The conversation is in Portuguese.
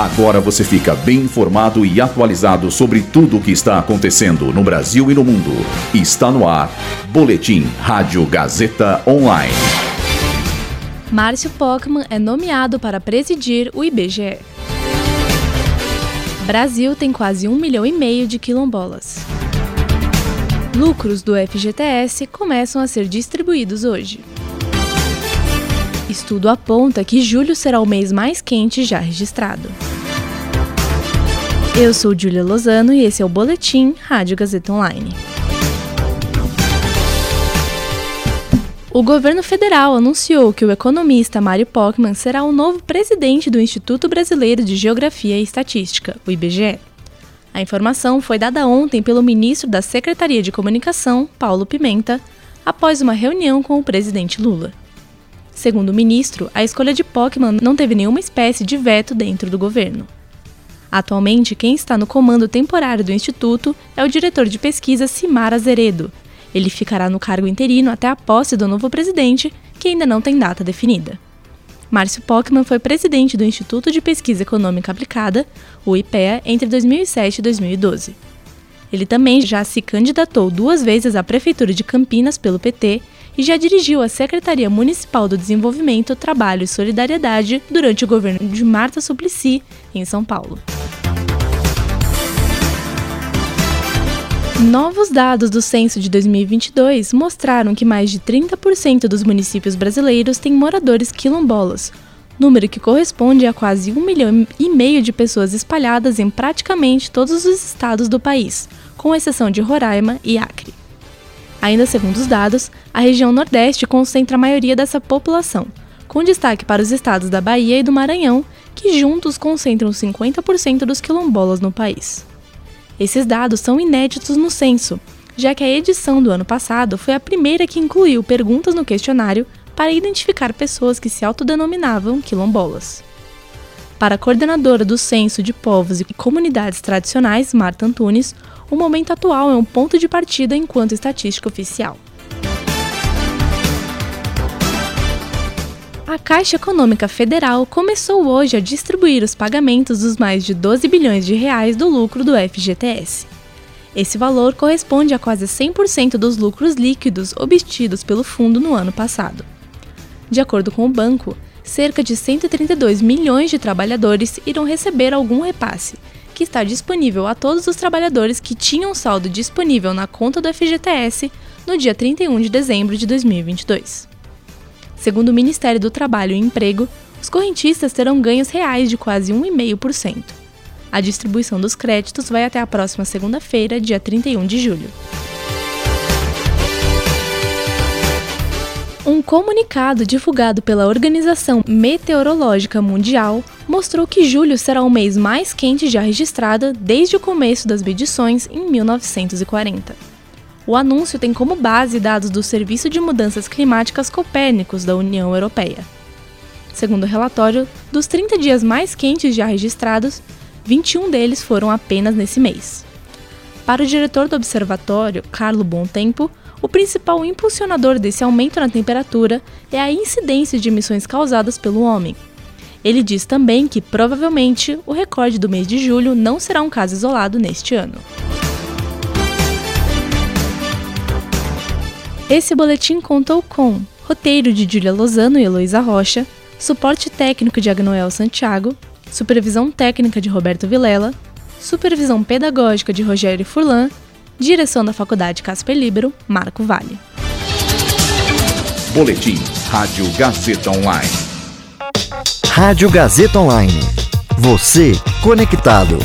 Agora você fica bem informado e atualizado sobre tudo o que está acontecendo no Brasil e no mundo. Está no ar. Boletim Rádio Gazeta Online. Márcio Pockmann é nomeado para presidir o IBGE. Brasil tem quase um milhão e meio de quilombolas. Lucros do FGTS começam a ser distribuídos hoje. Estudo aponta que julho será o mês mais quente já registrado. Eu sou Julia Lozano e esse é o Boletim Rádio Gazeta Online. O governo federal anunciou que o economista Mário Pockmann será o novo presidente do Instituto Brasileiro de Geografia e Estatística, o IBGE. A informação foi dada ontem pelo ministro da Secretaria de Comunicação, Paulo Pimenta, após uma reunião com o presidente Lula. Segundo o ministro, a escolha de Pockmann não teve nenhuma espécie de veto dentro do governo. Atualmente, quem está no comando temporário do Instituto é o diretor de pesquisa Simar Azeredo. Ele ficará no cargo interino até a posse do novo presidente, que ainda não tem data definida. Márcio Pockmann foi presidente do Instituto de Pesquisa Econômica Aplicada, o IPEA, entre 2007 e 2012. Ele também já se candidatou duas vezes à Prefeitura de Campinas pelo PT e já dirigiu a Secretaria Municipal do Desenvolvimento, Trabalho e Solidariedade durante o governo de Marta Suplicy, em São Paulo. Novos dados do censo de 2022 mostraram que mais de 30% dos municípios brasileiros têm moradores quilombolas, número que corresponde a quase um milhão e meio de pessoas espalhadas em praticamente todos os estados do país, com exceção de Roraima e Acre. Ainda segundo os dados, a região Nordeste concentra a maioria dessa população, com destaque para os estados da Bahia e do Maranhão, que juntos concentram 50% dos quilombolas no país. Esses dados são inéditos no censo, já que a edição do ano passado foi a primeira que incluiu perguntas no questionário para identificar pessoas que se autodenominavam quilombolas. Para a coordenadora do Censo de Povos e Comunidades Tradicionais, Marta Antunes, o momento atual é um ponto de partida enquanto estatística oficial. A Caixa Econômica Federal começou hoje a distribuir os pagamentos dos mais de 12 bilhões de reais do lucro do FGTS. Esse valor corresponde a quase 100% dos lucros líquidos obtidos pelo fundo no ano passado. De acordo com o banco, cerca de 132 milhões de trabalhadores irão receber algum repasse, que está disponível a todos os trabalhadores que tinham saldo disponível na conta do FGTS no dia 31 de dezembro de 2022. Segundo o Ministério do Trabalho e Emprego, os correntistas terão ganhos reais de quase 1,5%. A distribuição dos créditos vai até a próxima segunda-feira, dia 31 de julho. Um comunicado divulgado pela Organização Meteorológica Mundial mostrou que julho será o mês mais quente já registrado desde o começo das medições em 1940. O anúncio tem como base dados do Serviço de Mudanças Climáticas Copérnicos da União Europeia. Segundo o relatório, dos 30 dias mais quentes já registrados, 21 deles foram apenas nesse mês. Para o diretor do observatório, Carlo Tempo, o principal impulsionador desse aumento na temperatura é a incidência de emissões causadas pelo homem. Ele diz também que, provavelmente, o recorde do mês de julho não será um caso isolado neste ano. Esse boletim contou com roteiro de Julia Lozano e Heloísa Rocha, suporte técnico de Agnoel Santiago, supervisão técnica de Roberto Vilela, supervisão pedagógica de Rogério Furlan Direção da Faculdade Casper Libero, Marco Vale. Boletim Rádio Gazeta Online. Rádio Gazeta Online. Você conectado.